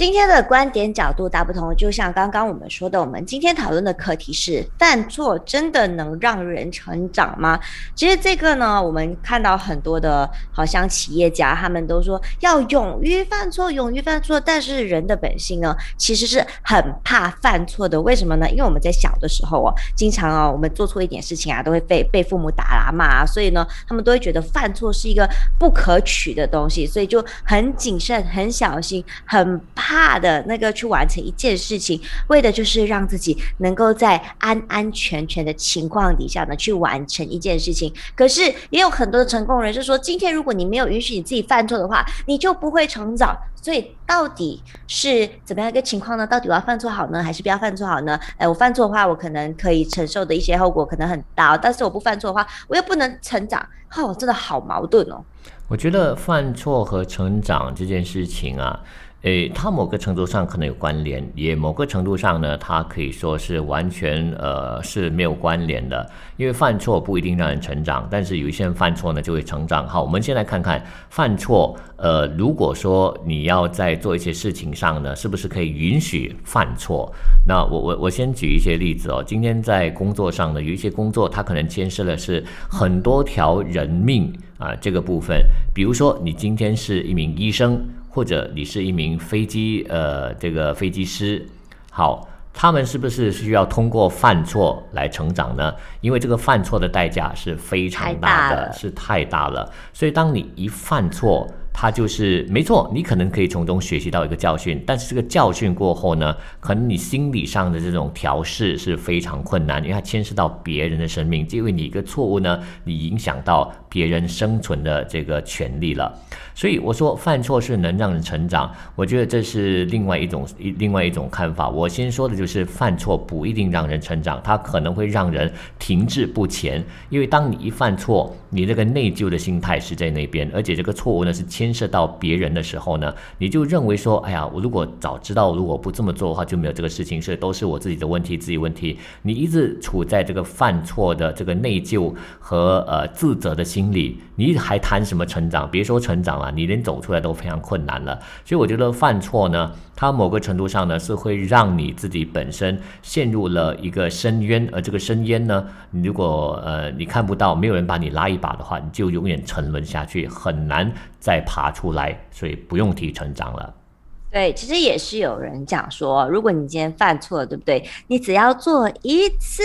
今天的观点角度大不同，就像刚刚我们说的，我们今天讨论的课题是：犯错真的能让人成长吗？其实这个呢，我们看到很多的，好像企业家他们都说要勇于犯错，勇于犯错。但是人的本性呢，其实是很怕犯错的。为什么呢？因为我们在小的时候哦，经常哦，我们做错一点事情啊，都会被被父母打啊骂啊，所以呢，他们都会觉得犯错是一个不可取的东西，所以就很谨慎、很小心、很怕。怕的那个去完成一件事情，为的就是让自己能够在安安全全的情况底下呢去完成一件事情。可是也有很多的成功人士说，今天如果你没有允许你自己犯错的话，你就不会成长。所以到底是怎么样一个情况呢？到底我要犯错好呢，还是不要犯错好呢？哎，我犯错的话，我可能可以承受的一些后果可能很大，但是我不犯错的话，我又不能成长。哦，真的好矛盾哦。我觉得犯错和成长这件事情啊。诶，它某个程度上可能有关联，也某个程度上呢，它可以说是完全呃是没有关联的。因为犯错不一定让人成长，但是有一些人犯错呢就会成长。好，我们先来看看犯错。呃，如果说你要在做一些事情上呢，是不是可以允许犯错？那我我我先举一些例子哦。今天在工作上呢，有一些工作它可能牵涉的是很多条人命啊这个部分。比如说你今天是一名医生。或者你是一名飞机呃这个飞机师，好，他们是不是需要通过犯错来成长呢？因为这个犯错的代价是非常大的，是太大了。所以当你一犯错，他就是没错，你可能可以从中学习到一个教训，但是这个教训过后呢，可能你心理上的这种调试是非常困难，因为它牵涉到别人的生命，因为你一个错误呢，你影响到别人生存的这个权利了。所以我说犯错是能让人成长，我觉得这是另外一种一另外一种看法。我先说的就是犯错不一定让人成长，它可能会让人停滞不前，因为当你一犯错，你这个内疚的心态是在那边，而且这个错误呢是牵涉到别人的时候呢，你就认为说，哎呀，我如果早知道如果不这么做的话，就没有这个事情，所以都是我自己的问题，自己问题。你一直处在这个犯错的这个内疚和呃自责的心心理，你还谈什么成长？别说成长了。你连走出来都非常困难了，所以我觉得犯错呢，它某个程度上呢是会让你自己本身陷入了一个深渊，而这个深渊呢，你如果呃你看不到，没有人把你拉一把的话，你就永远沉沦下去，很难再爬出来，所以不用提成长了。对，其实也是有人讲说，如果你今天犯错，对不对？你只要做一次。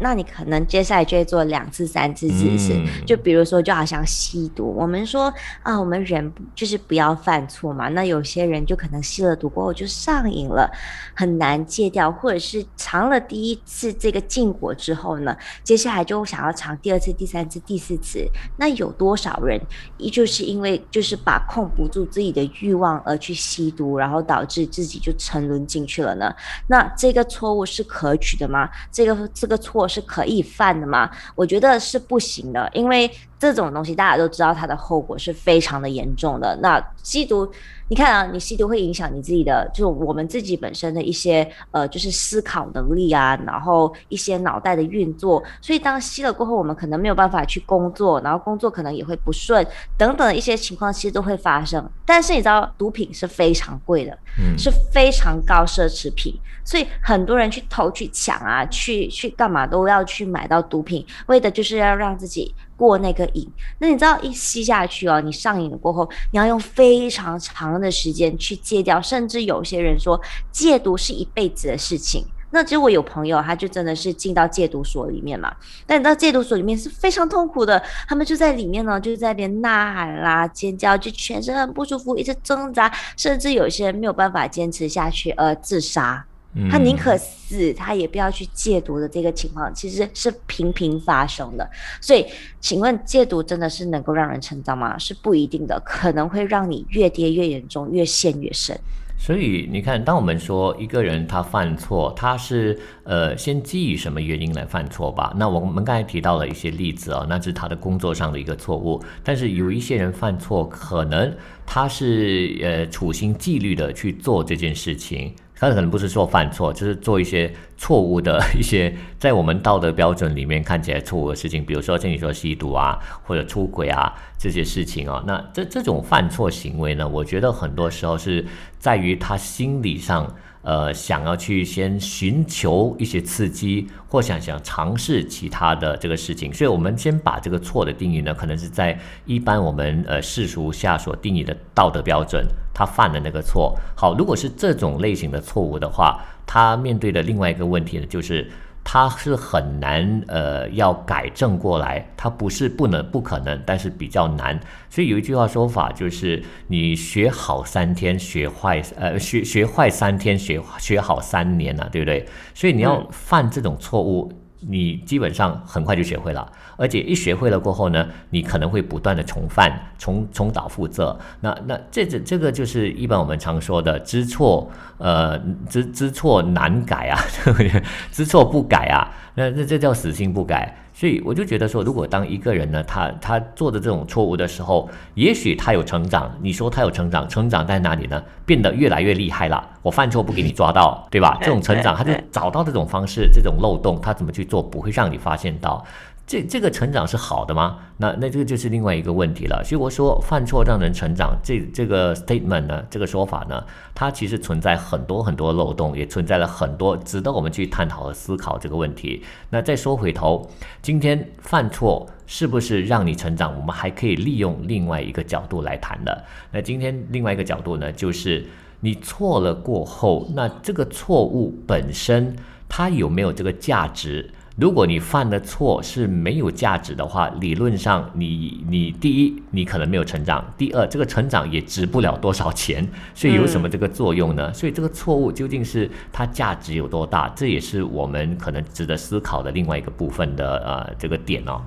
那你可能接下来就会做两次、三次、四次。就比如说，就好像吸毒，我们说啊，我们人就是不要犯错嘛。那有些人就可能吸了毒过后就上瘾了，很难戒掉，或者是尝了第一次这个禁果之后呢，接下来就想要尝第二次、第三次、第四次。那有多少人依旧是因为就是把控不住自己的欲望而去吸毒，然后导致自己就沉沦进去了呢？那这个错误是可取的吗？这个这个错。是可以犯的吗？我觉得是不行的，因为这种东西大家都知道，它的后果是非常的严重的。那吸毒。你看啊，你吸毒会影响你自己的，就是我们自己本身的一些呃，就是思考能力啊，然后一些脑袋的运作。所以当吸了过后，我们可能没有办法去工作，然后工作可能也会不顺，等等一些情况其实都会发生。但是你知道，毒品是非常贵的，是非常高奢侈品，所以很多人去偷去抢啊，去去干嘛都要去买到毒品，为的就是要让自己。过那个瘾，那你知道一吸下去哦，你上瘾了过后，你要用非常长的时间去戒掉，甚至有些人说戒毒是一辈子的事情。那其实我有朋友，他就真的是进到戒毒所里面嘛，但你知道戒毒所里面是非常痛苦的，他们就在里面呢，就在那边呐喊啦、尖叫，就全身很不舒服，一直挣扎，甚至有些人没有办法坚持下去而自杀。他宁可死，他也不要去戒毒的这个情况，其实是频频发生的。所以，请问戒毒真的是能够让人成长吗？是不一定的，可能会让你越跌越严重，越陷越深。所以你看，当我们说一个人他犯错，他是呃先基于什么原因来犯错吧？那我们刚才提到了一些例子啊，那是他的工作上的一个错误。但是有一些人犯错，可能他是呃处心积虑的去做这件事情。他可能不是说犯错，就是做一些错误的 一些在我们道德标准里面看起来错误的事情，比如说像你说吸毒啊，或者出轨啊这些事情啊。那这这种犯错行为呢，我觉得很多时候是在于他心理上。呃，想要去先寻求一些刺激，或想想尝试其他的这个事情，所以我们先把这个错的定义呢，可能是在一般我们呃世俗下所定义的道德标准，他犯的那个错。好，如果是这种类型的错误的话，他面对的另外一个问题呢，就是。他是很难，呃，要改正过来。他不是不能、不可能，但是比较难。所以有一句话说法，就是你学好三天，学坏，呃，学学坏三天，学学好三年了，对不对？所以你要犯这种错误。你基本上很快就学会了，而且一学会了过后呢，你可能会不断的重犯、重重蹈覆辙。那那这这这个就是一般我们常说的知错，呃，知知错难改啊，知错不改啊，那那这叫死性不改。所以我就觉得说，如果当一个人呢，他他做的这种错误的时候，也许他有成长。你说他有成长，成长在哪里呢？变得越来越厉害了。我犯错不给你抓到，对吧？这种成长，他就找到这种方式，这种漏洞，他怎么去做不会让你发现到。这这个成长是好的吗？那那这个就是另外一个问题了。所以我说犯错让人成长，这这个 statement 呢，这个说法呢，它其实存在很多很多漏洞，也存在了很多值得我们去探讨和思考这个问题。那再说回头，今天犯错是不是让你成长？我们还可以利用另外一个角度来谈的。那今天另外一个角度呢，就是你错了过后，那这个错误本身它有没有这个价值？如果你犯的错是没有价值的话，理论上你你第一你可能没有成长，第二这个成长也值不了多少钱，所以有什么这个作用呢？所以这个错误究竟是它价值有多大？这也是我们可能值得思考的另外一个部分的呃这个点哦。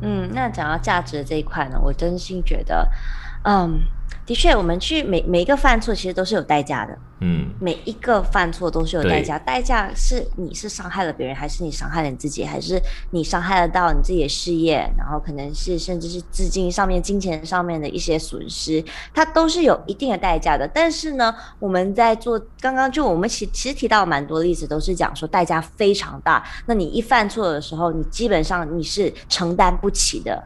嗯，那讲到价值这一块呢，我真心觉得，嗯。的确，我们去每每一个犯错，其实都是有代价的。嗯，每一个犯错都是有代价，代价是你是伤害了别人，还是你伤害了你自己，还是你伤害得到你自己的事业，然后可能是甚至是资金上面、金钱上面的一些损失，它都是有一定的代价的。但是呢，我们在做刚刚就我们其其实提到蛮多例子，都是讲说代价非常大。那你一犯错的时候，你基本上你是承担不起的。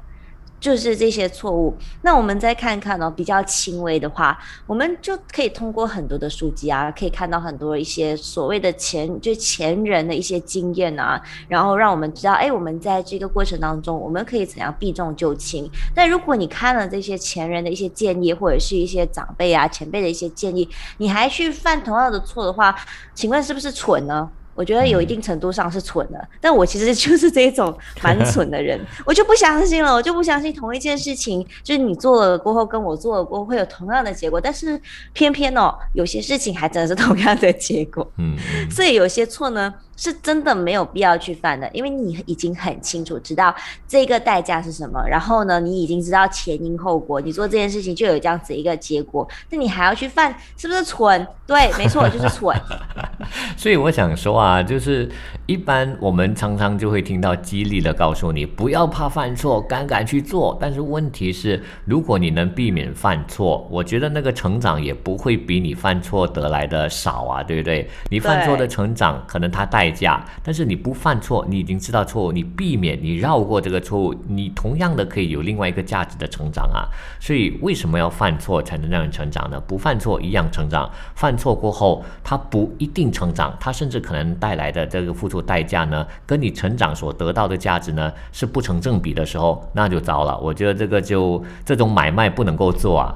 就是这些错误，那我们再看看呢，比较轻微的话，我们就可以通过很多的书籍啊，可以看到很多一些所谓的前就前人的一些经验啊，然后让我们知道，哎，我们在这个过程当中，我们可以怎样避重就轻。但如果你看了这些前人的一些建议，或者是一些长辈啊、前辈的一些建议，你还去犯同样的错的话，请问是不是蠢呢？我觉得有一定程度上是蠢的，但我其实就是这种 蛮蠢的人，我就不相信了，我就不相信同一件事情，就是你做了过后跟我做了过后会有同样的结果，但是偏偏哦，有些事情还真的是同样的结果，嗯，所以有些错呢。是真的没有必要去犯的，因为你已经很清楚知道这个代价是什么，然后呢，你已经知道前因后果，你做这件事情就有这样子一个结果，那你还要去犯，是不是蠢？对，没错，就是蠢。所以我想说啊，就是一般我们常常就会听到激励的告诉你，不要怕犯错，敢敢去做。但是问题是，如果你能避免犯错，我觉得那个成长也不会比你犯错得来的少啊，对不对？你犯错的成长，可能它带。代价，但是你不犯错，你已经知道错误，你避免，你绕过这个错误，你同样的可以有另外一个价值的成长啊。所以为什么要犯错才能让人成长呢？不犯错一样成长，犯错过后他不一定成长，他甚至可能带来的这个付出代价呢，跟你成长所得到的价值呢是不成正比的时候，那就糟了。我觉得这个就这种买卖不能够做啊，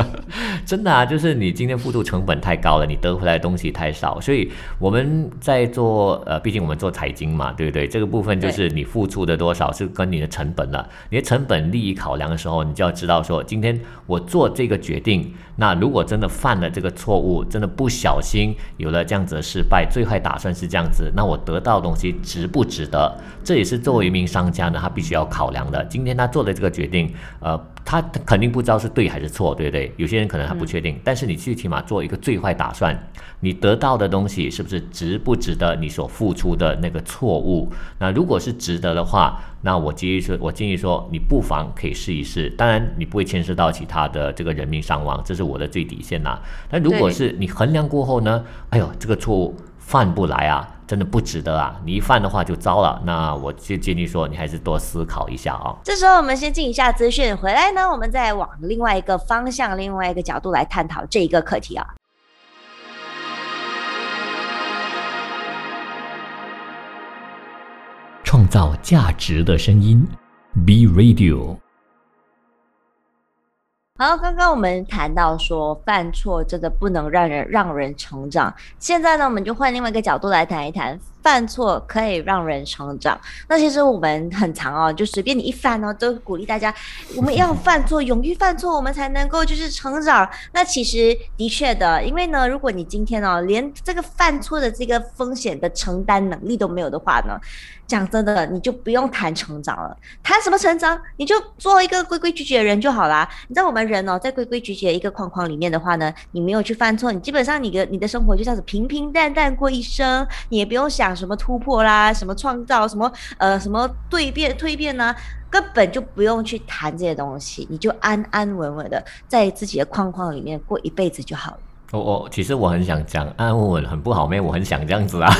真的啊，就是你今天付出成本太高了，你得回来的东西太少，所以我们在做。呃，毕竟我们做财经嘛，对不对？这个部分就是你付出的多少是跟你的成本了。你的成本利益考量的时候，你就要知道说，今天我做这个决定，那如果真的犯了这个错误，真的不小心有了这样子的失败，最坏打算是这样子，那我得到的东西值不值得？这也是作为一名商家呢，他必须要考量的。今天他做的这个决定，呃。他肯定不知道是对还是错，对不对？有些人可能还不确定，但是你最起码做一个最坏打算，你得到的东西是不是值不值得你所付出的那个错误？那如果是值得的话，那我建议说，我建议说，你不妨可以试一试。当然，你不会牵涉到其他的这个人命伤亡，这是我的最底线呐。但如果是你衡量过后呢？哎呦，这个错误犯不来啊，真的不值得啊！你一犯的话就糟了。那我就建议说，你还是多思考一下啊。这时候我们先进一下资讯，回来呢，我们再往另外一个方向、另外一个角度来探讨这一个课题啊。创造价值的声音，B Radio。好，刚刚我们谈到说犯错真的不能让人让人成长。现在呢，我们就换另外一个角度来谈一谈，犯错可以让人成长。那其实我们很常哦，就随便你一犯哦，都鼓励大家我们要犯错，勇于犯错，我们才能够就是成长。那其实的确的，因为呢，如果你今天哦连这个犯错的这个风险的承担能力都没有的话呢？讲真的，你就不用谈成长了，谈什么成长？你就做一个规规矩矩的人就好啦。你知道我们人哦，在规规矩矩的一个框框里面的话呢，你没有去犯错，你基本上你的你的生活就这样子平平淡淡过一生，你也不用想什么突破啦，什么创造，什么呃什么蜕变蜕变呢，根本就不用去谈这些东西，你就安安稳稳的在自己的框框里面过一辈子就好了。我我其实我很想讲安安稳稳很不好咩？我很想这样子啊，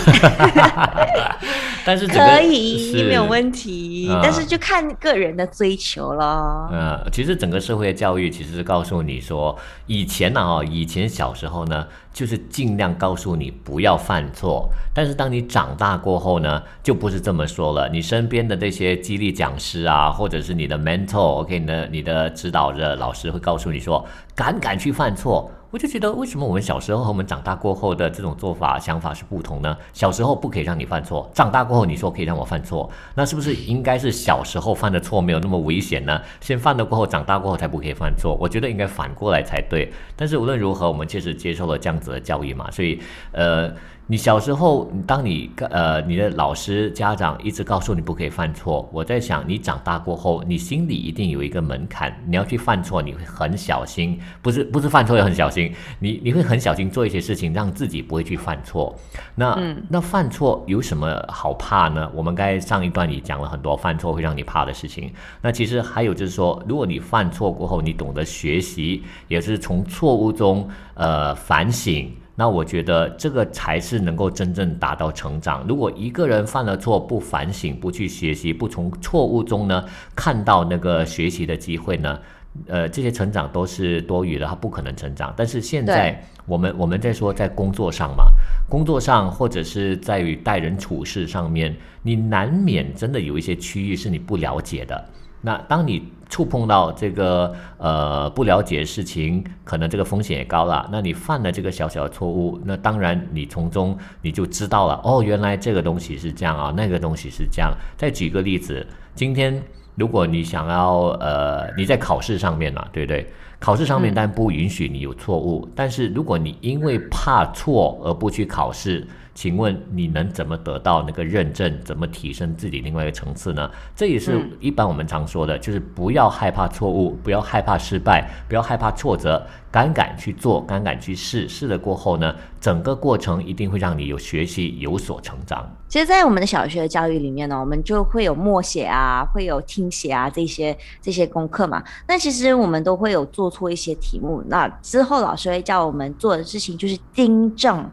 但是可以没有问题，但是就看个人的追求了。嗯，其实整个社会的教育其实是告诉你说，以前呢哦，以前小时候呢，就是尽量告诉你不要犯错，但是当你长大过后呢，就不是这么说了。你身边的这些激励讲师啊，或者是你的 mentor，OK 呢，你的指导的老师会告诉你说，敢敢去犯错。我就觉得，为什么我们小时候和我们长大过后的这种做法、想法是不同呢？小时候不可以让你犯错，长大过后你说可以让我犯错，那是不是应该是小时候犯的错没有那么危险呢？先犯了过后，长大过后才不可以犯错？我觉得应该反过来才对。但是无论如何，我们确实接受了这样子的教育嘛，所以，呃。你小时候，当你呃你的老师家长一直告诉你不可以犯错，我在想你长大过后，你心里一定有一个门槛，你要去犯错，你会很小心，不是不是犯错也很小心，你你会很小心做一些事情，让自己不会去犯错。那那犯错有什么好怕呢？我们刚才上一段里讲了很多犯错会让你怕的事情。那其实还有就是说，如果你犯错过后，你懂得学习，也是从错误中呃反省。那我觉得这个才是能够真正达到成长。如果一个人犯了错不反省、不去学习、不从错误中呢看到那个学习的机会呢，呃，这些成长都是多余的，他不可能成长。但是现在我们我们在说在工作上嘛，工作上或者是在于待人处事上面，你难免真的有一些区域是你不了解的。那当你触碰到这个呃不了解事情，可能这个风险也高了。那你犯了这个小小的错误，那当然你从中你就知道了哦，原来这个东西是这样啊，那个东西是这样。再举个例子，今天如果你想要呃你在考试上面嘛，对不对？考试上面当然不允许你有错误，但是如果你因为怕错而不去考试。请问你能怎么得到那个认证？怎么提升自己另外一个层次呢？这也是一般我们常说的，就是不要害怕错误，不要害怕失败，不要害怕挫折，敢敢去做，敢敢去试。试了过后呢，整个过程一定会让你有学习，有所成长。其实，在我们的小学教育里面呢，我们就会有默写啊，会有听写啊这些这些功课嘛。那其实我们都会有做错一些题目，那之后老师会叫我们做的事情就是订正。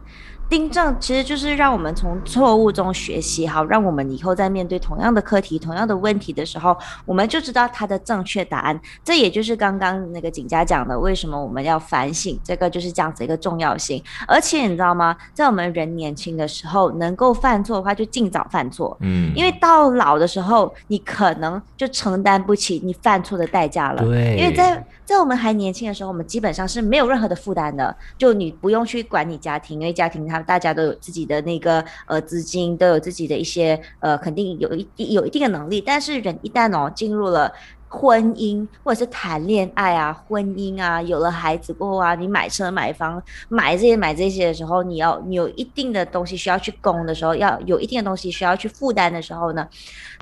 订正其实就是让我们从错误中学习，好，让我们以后在面对同样的课题、同样的问题的时候，我们就知道它的正确答案。这也就是刚刚那个景佳讲的，为什么我们要反省，这个就是这样子一个重要性。而且你知道吗？在我们人年轻的时候，能够犯错的话，就尽早犯错。嗯，因为到老的时候，你可能就承担不起你犯错的代价了。对，因为在在我们还年轻的时候，我们基本上是没有任何的负担的，就你不用去管你家庭，因为家庭它。大家都有自己的那个呃资金，都有自己的一些呃，肯定有一有一定的能力。但是人一旦哦进入了婚姻或者是谈恋爱啊，婚姻啊，有了孩子过后啊，你买车买房买这些买这些的时候，你要你有一定的东西需要去供的时候，要有一定的东西需要去负担的时候呢，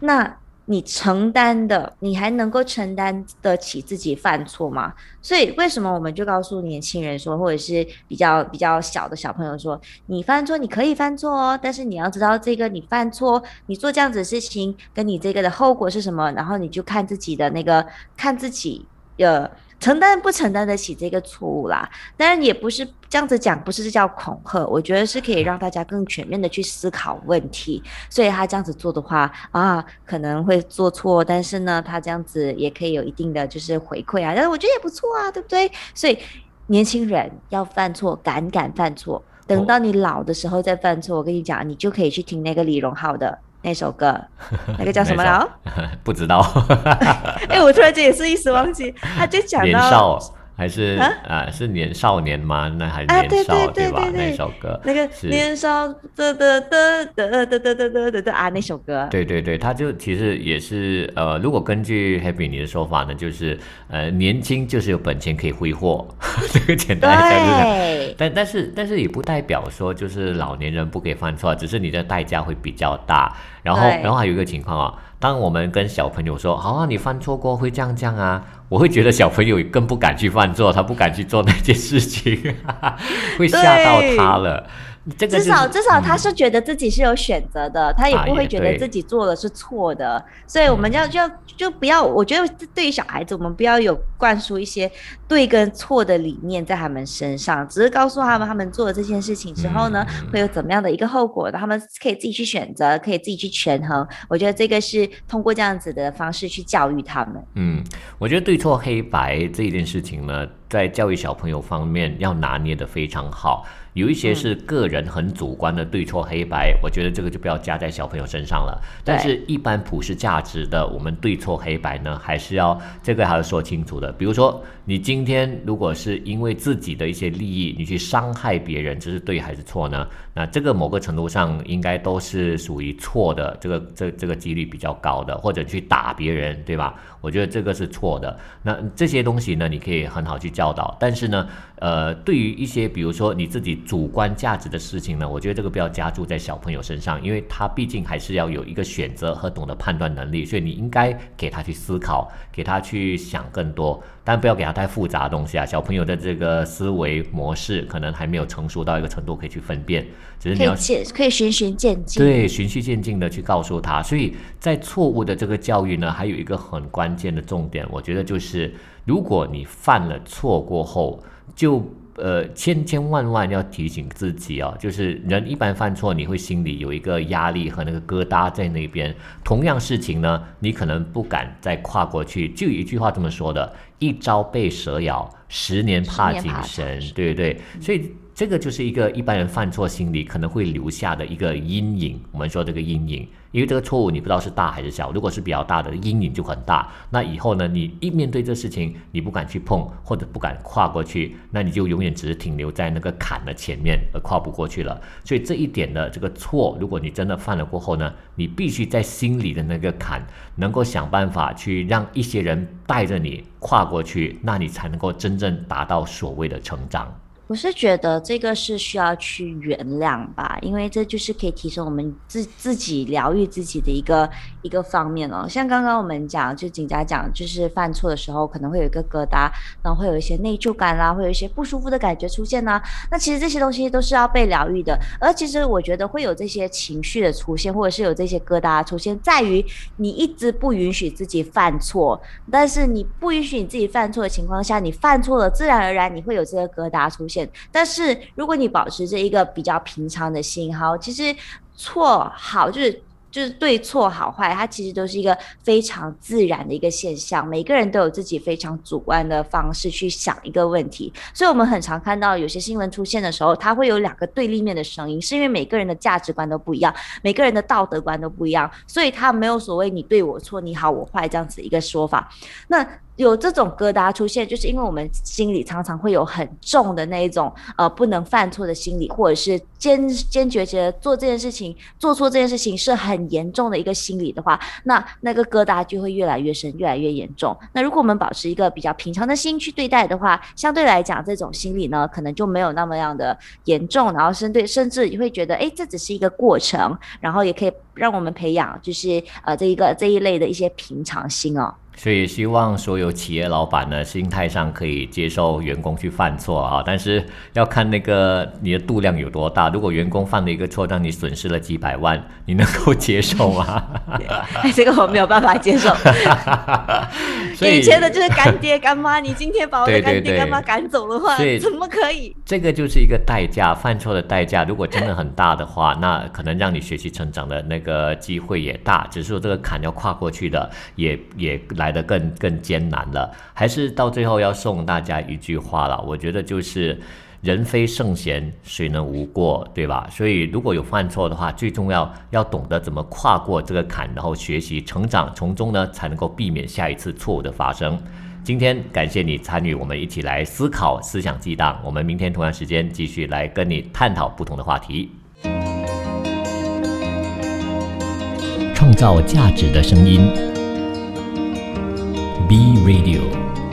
那你承担的，你还能够承担得起自己犯错吗？所以为什么我们就告诉年轻人说，或者是比较比较小的小朋友说，你犯错你可以犯错哦，但是你要知道这个你犯错，你做这样子的事情跟你这个的后果是什么，然后你就看自己的那个看自己的。承担不承担得起这个错误啦？当然也不是这样子讲，不是叫恐吓，我觉得是可以让大家更全面的去思考问题。所以他这样子做的话啊，可能会做错，但是呢，他这样子也可以有一定的就是回馈啊，但是我觉得也不错啊，对不对？所以年轻人要犯错，敢敢犯错，等到你老的时候再犯错，我跟你讲，你就可以去听那个李荣浩的。那首歌，那个叫什么了？不知道。哎，我突然间也是一时忘记。他就讲到。还是啊，是年少年吗？那还是年少对吧？那首歌，那个年少的的的的的的的的的啊，那首歌。对对对，他就其实也是呃，如果根据 Happy 你的说法呢，就是呃，年轻就是有本钱可以挥霍，这个简单对。但但是但是也不代表说就是老年人不可以犯错，只是你的代价会比较大。然后然后还有一个情况啊。当我们跟小朋友说：“好啊，你犯错过会这样这样啊。”我会觉得小朋友更不敢去犯错，他不敢去做那件事情，会吓到他了。至少至少他是觉得自己是有选择的，他也不会觉得自己做的是错的。所以我们要就就不要，我觉得对于小孩子，我们不要有灌输一些对跟错的理念在他们身上，只是告诉他们，他们做了这件事情之后呢，会有怎么样的一个后果，他们可以自己去选择，可以自己去权衡。我觉得这个是通过这样子的方式去教育他们。嗯，我觉得对错黑白这件事情呢，在教育小朋友方面要拿捏的非常好。有一些是个人很主观的对错黑白，我觉得这个就不要加在小朋友身上了。但是，一般普世价值的，我们对错黑白呢，还是要这个还要说清楚的。比如说，你今天如果是因为自己的一些利益，你去伤害别人，这是对还是错呢？那这个某个程度上应该都是属于错的，这个这这个几率比较高的，或者去打别人，对吧？我觉得这个是错的。那这些东西呢，你可以很好去教导。但是呢，呃，对于一些比如说你自己主观价值的事情呢，我觉得这个不要加注在小朋友身上，因为他毕竟还是要有一个选择和懂得判断能力，所以你应该给他去思考，给他去想更多。但不要给他太复杂的东西啊！小朋友的这个思维模式可能还没有成熟到一个程度，可以去分辨。只是你要可以循序渐进，对，循序渐进的去告诉他。所以在错误的这个教育呢，还有一个很关键的重点，我觉得就是，如果你犯了错过后，就。呃，千千万万要提醒自己哦，就是人一般犯错，你会心里有一个压力和那个疙瘩在那边。同样事情呢，你可能不敢再跨过去。就有一句话这么说的：“一朝被蛇咬，十年怕井绳。”对不对？所以。这个就是一个一般人犯错心理可能会留下的一个阴影。我们说这个阴影，因为这个错误你不知道是大还是小。如果是比较大的阴影就很大，那以后呢，你一面对这事情，你不敢去碰或者不敢跨过去，那你就永远只是停留在那个坎的前面而跨不过去了。所以这一点的这个错，如果你真的犯了过后呢，你必须在心里的那个坎能够想办法去让一些人带着你跨过去，那你才能够真正达到所谓的成长。我是觉得这个是需要去原谅吧，因为这就是可以提升我们自自己疗愈自己的一个一个方面哦。像刚刚我们讲，就景佳讲，就是犯错的时候可能会有一个疙瘩，然后会有一些内疚感啦，会有一些不舒服的感觉出现呢。那其实这些东西都是要被疗愈的。而其实我觉得会有这些情绪的出现，或者是有这些疙瘩出现，在于你一直不允许自己犯错。但是你不允许你自己犯错的情况下，你犯错了，自然而然你会有这个疙瘩出现。但是，如果你保持着一个比较平常的心，哈，其实错好就是就是对错好坏，它其实都是一个非常自然的一个现象。每个人都有自己非常主观的方式去想一个问题，所以我们很常看到有些新闻出现的时候，它会有两个对立面的声音，是因为每个人的价值观都不一样，每个人的道德观都不一样，所以它没有所谓你对我错，你好我坏这样子一个说法。那有这种疙瘩出现，就是因为我们心里常常会有很重的那一种呃不能犯错的心理，或者是坚坚决觉得做这件事情做错这件事情是很严重的一个心理的话，那那个疙瘩就会越来越深，越来越严重。那如果我们保持一个比较平常的心去对待的话，相对来讲，这种心理呢可能就没有那么样的严重，然后甚至甚至你会觉得，哎，这只是一个过程，然后也可以让我们培养就是呃这一个这一类的一些平常心哦。所以希望所有企业老板呢，心态上可以接受员工去犯错啊，但是要看那个你的度量有多大。如果员工犯了一个错，让你损失了几百万，你能够接受吗？这个我没有办法接受。所以前的就是干爹干妈，你今天把我的干爹干妈赶走的话，怎么可以？这个就是一个代价，犯错的代价。如果真的很大的话，那可能让你学习成长的那个机会也大。只是说这个坎要跨过去的，也也来。来的更更艰难了，还是到最后要送大家一句话了。我觉得就是人非圣贤，谁能无过，对吧？所以如果有犯错的话，最重要要懂得怎么跨过这个坎，然后学习成长，从中呢才能够避免下一次错误的发生。今天感谢你参与，我们一起来思考思想激荡。我们明天同样时间继续来跟你探讨不同的话题，创造价值的声音。B Radio